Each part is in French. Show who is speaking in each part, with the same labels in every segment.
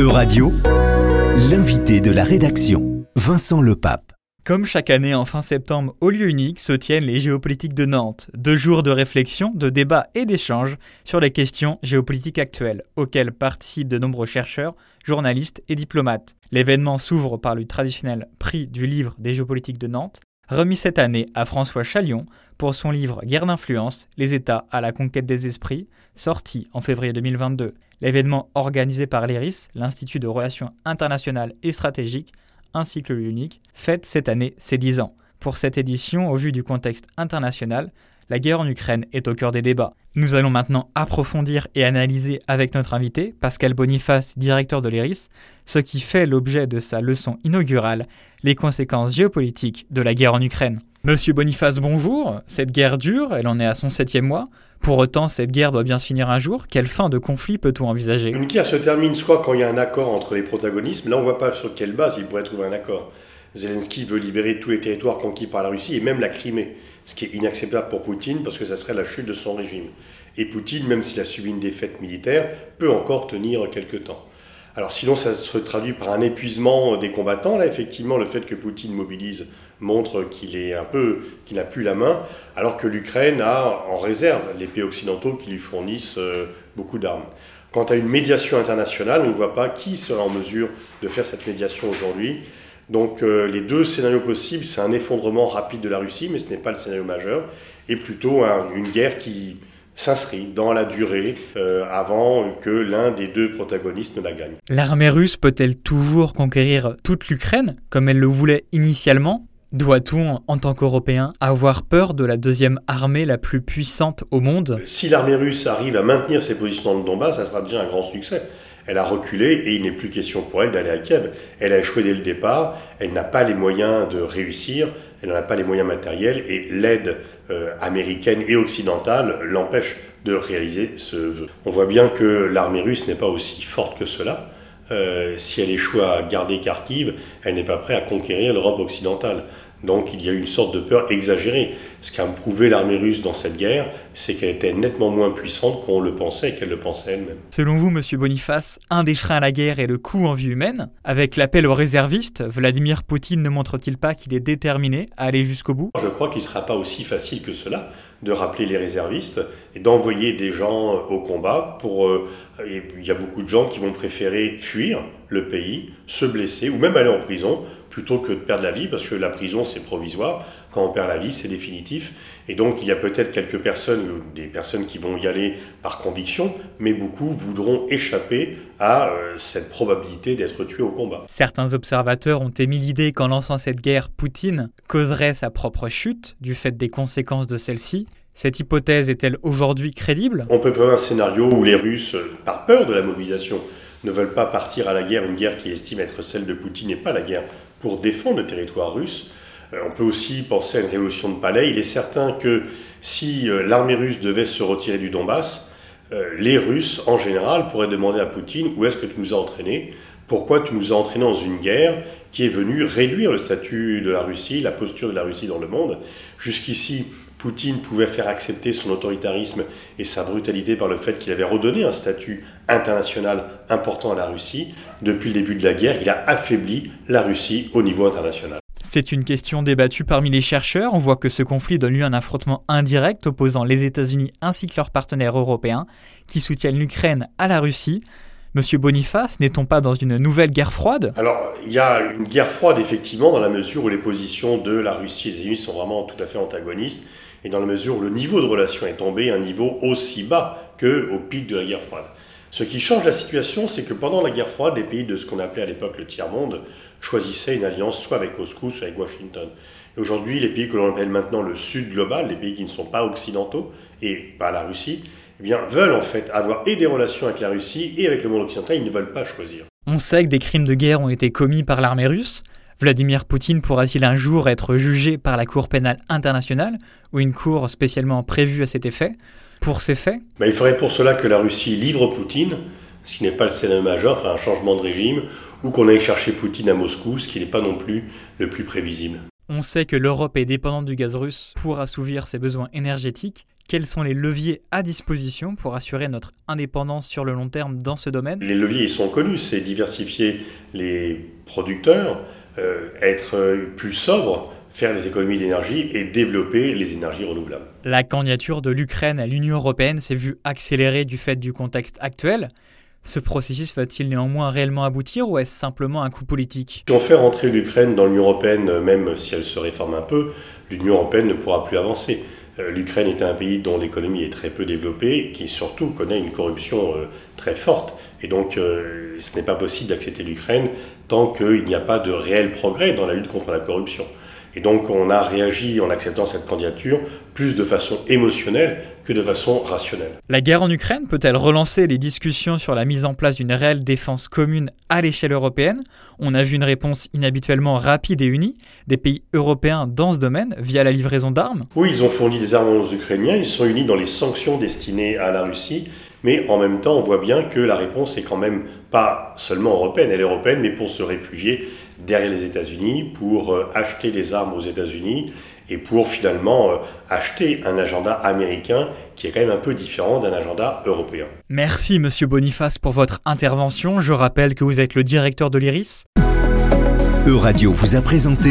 Speaker 1: Euradio, l'invité de la rédaction, Vincent Lepape.
Speaker 2: Comme chaque année en fin septembre, au lieu unique se tiennent les géopolitiques de Nantes, deux jours de réflexion, de débat et d'échange sur les questions géopolitiques actuelles, auxquelles participent de nombreux chercheurs, journalistes et diplomates. L'événement s'ouvre par le traditionnel prix du livre des géopolitiques de Nantes, remis cette année à François Chalion pour son livre Guerre d'influence, les États à la conquête des esprits, sorti en février 2022. L'événement organisé par l'IRIS, l'Institut de Relations internationales et stratégiques, ainsi que l'UNIC, fête cette année ses 10 ans. Pour cette édition, au vu du contexte international, la guerre en Ukraine est au cœur des débats. Nous allons maintenant approfondir et analyser avec notre invité, Pascal Boniface, directeur de l'ERIS, ce qui fait l'objet de sa leçon inaugurale, les conséquences géopolitiques de la guerre en Ukraine. Monsieur Boniface, bonjour. Cette guerre dure, elle en est à son septième mois. Pour autant, cette guerre doit bien se finir un jour. Quelle fin de conflit peut-on envisager?
Speaker 3: Une guerre se termine soit quand il y a un accord entre les protagonistes, mais là on ne voit pas sur quelle base il pourrait trouver un accord. Zelensky veut libérer tous les territoires conquis par la Russie et même la Crimée, ce qui est inacceptable pour Poutine parce que ça serait la chute de son régime. Et Poutine, même s'il a subi une défaite militaire, peut encore tenir quelques temps. Alors sinon, ça se traduit par un épuisement des combattants. Là, effectivement, le fait que Poutine mobilise montre qu'il est un peu, qu'il n'a plus la main, alors que l'Ukraine a en réserve les pays occidentaux qui lui fournissent euh, beaucoup d'armes. Quant à une médiation internationale, on ne voit pas qui sera en mesure de faire cette médiation aujourd'hui. Donc euh, les deux scénarios possibles, c'est un effondrement rapide de la Russie, mais ce n'est pas le scénario majeur, et plutôt une guerre qui s'inscrit dans la durée euh, avant que l'un des deux protagonistes ne la gagne.
Speaker 2: L'armée russe peut-elle toujours conquérir toute l'Ukraine comme elle le voulait initialement? Doit-on, en tant qu'Européens, avoir peur de la deuxième armée la plus puissante au monde?
Speaker 3: Si l'armée russe arrive à maintenir ses positions dans le Donbass, ça sera déjà un grand succès. Elle a reculé et il n'est plus question pour elle d'aller à Kiev. Elle a échoué dès le départ, elle n'a pas les moyens de réussir, elle n'en a pas les moyens matériels et l'aide euh, américaine et occidentale l'empêche de réaliser ce vœu. On voit bien que l'armée russe n'est pas aussi forte que cela. Euh, si elle échoue à garder Kharkiv, elle n'est pas prête à conquérir l'Europe occidentale. Donc il y a une sorte de peur exagérée. Ce qu'a prouvé l'armée russe dans cette guerre, c'est qu'elle était nettement moins puissante qu'on le pensait et qu'elle le pensait elle-même.
Speaker 2: Selon vous, Monsieur Boniface, un des freins à la guerre est le coût en vie humaine? Avec l'appel aux réservistes, Vladimir Poutine ne montre-t-il pas qu'il est déterminé à aller jusqu'au bout?
Speaker 3: Je crois qu'il ne sera pas aussi facile que cela de rappeler les réservistes et d'envoyer des gens au combat. Pour, euh, il y a beaucoup de gens qui vont préférer fuir le pays, se blesser ou même aller en prison plutôt que de perdre la vie, parce que la prison c'est provisoire, quand on perd la vie c'est définitif. Et donc il y a peut-être quelques personnes, des personnes qui vont y aller par conviction, mais beaucoup voudront échapper à euh, cette probabilité d'être tués au combat.
Speaker 2: Certains observateurs ont émis l'idée qu'en lançant cette guerre, Poutine causerait sa propre chute du fait des conséquences de celle-ci. Cette hypothèse est-elle aujourd'hui crédible?
Speaker 3: On peut prévoir un scénario où les Russes, par peur de la mobilisation, ne veulent pas partir à la guerre, une guerre qui estime être celle de Poutine et pas la guerre pour défendre le territoire russe. Euh, on peut aussi penser à une révolution de palais. Il est certain que si euh, l'armée russe devait se retirer du Donbass, euh, les Russes, en général, pourraient demander à Poutine où est-ce que tu nous as entraînés? Pourquoi tu nous as entraînés dans une guerre qui est venue réduire le statut de la Russie, la posture de la Russie dans le monde? Jusqu'ici, Poutine pouvait faire accepter son autoritarisme et sa brutalité par le fait qu'il avait redonné un statut international important à la Russie. Depuis le début de la guerre, il a affaibli la Russie au niveau international.
Speaker 2: C'est une question débattue parmi les chercheurs. On voit que ce conflit donne lieu à un affrontement indirect opposant les États-Unis ainsi que leurs partenaires européens qui soutiennent l'Ukraine à la Russie. Monsieur Boniface, n'est-on pas dans une nouvelle guerre froide?
Speaker 3: Alors, il y a une guerre froide, effectivement, dans la mesure où les positions de la Russie et des États-Unis sont vraiment tout à fait antagonistes et dans la mesure où le niveau de relation est tombé à un niveau aussi bas qu'au pic de la guerre froide. Ce qui change la situation, c'est que pendant la guerre froide, les pays de ce qu'on appelait à l'époque le tiers-monde choisissaient une alliance soit avec Moscou, soit avec Washington. Et aujourd'hui, les pays que l'on appelle maintenant le Sud global, les pays qui ne sont pas occidentaux, et pas la Russie, eh veulent en fait avoir et des relations avec la Russie et avec le monde occidental, ils ne veulent pas choisir.
Speaker 2: On sait que des crimes de guerre ont été commis par l'armée russe. Vladimir Poutine pourra-t-il un jour être jugé par la Cour pénale internationale ou une cour spécialement prévue à cet effet? Pour ces faits
Speaker 3: ben, Il faudrait pour cela que la Russie livre Poutine, ce qui n'est pas le scénario majeur, enfin un changement de régime, ou qu'on aille chercher Poutine à Moscou, ce qui n'est pas non plus le plus prévisible.
Speaker 2: On sait que l'Europe est dépendante du gaz russe pour assouvir ses besoins énergétiques. quels sont les leviers à disposition pour assurer notre indépendance sur le long terme dans ce domaine?
Speaker 3: Les leviers, ils sont connus, c'est diversifier les producteurs, euh, être plus sobre, faire des économies d'énergie et développer les énergies renouvelables.
Speaker 2: La candidature de l'Ukraine à l'Union européenne s'est vue accélérée du fait du contexte actuel. Ce processus va-t-il néanmoins réellement aboutir ou est-ce simplement un coup politique?
Speaker 3: Si on fait rentrer l'Ukraine dans l'Union européenne, même si elle se réforme un peu, l'Union européenne ne pourra plus avancer. Euh, L'Ukraine est un pays dont l'économie est très peu développée, qui surtout connaît une corruption euh, très forte. Et donc, euh, ce n'est pas possible d'accepter l'Ukraine tant qu'il n'y a pas de réel progrès dans la lutte contre la corruption. Et donc, on a réagi en acceptant cette candidature plus de façon émotionnelle que de façon rationnelle.
Speaker 2: La guerre en Ukraine peut-elle relancer les discussions sur la mise en place d'une réelle défense commune à l'échelle européenne? On a vu une réponse inhabituellement rapide et unie des pays européens dans ce domaine via la livraison d'armes.
Speaker 3: Oui, ils ont fourni des armes aux Ukrainiens, ils sont unis dans les sanctions destinées à la Russie, mais en même temps, on voit bien que la réponse est quand même pas seulement européenne, elle est européenne, mais pour se réfugier derrière les États-Unis, pour euh, acheter des armes aux États-Unis et pour finalement euh, acheter un agenda américain qui est quand même un peu différent d'un agenda européen.
Speaker 2: Merci Monsieur Boniface pour votre intervention. Je rappelle que vous êtes le directeur de l'IRIS.
Speaker 1: Euradio vous a présenté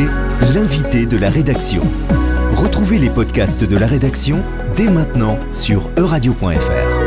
Speaker 1: l'invité de la rédaction. Retrouvez les podcasts de la rédaction dès maintenant sur euradio.fr.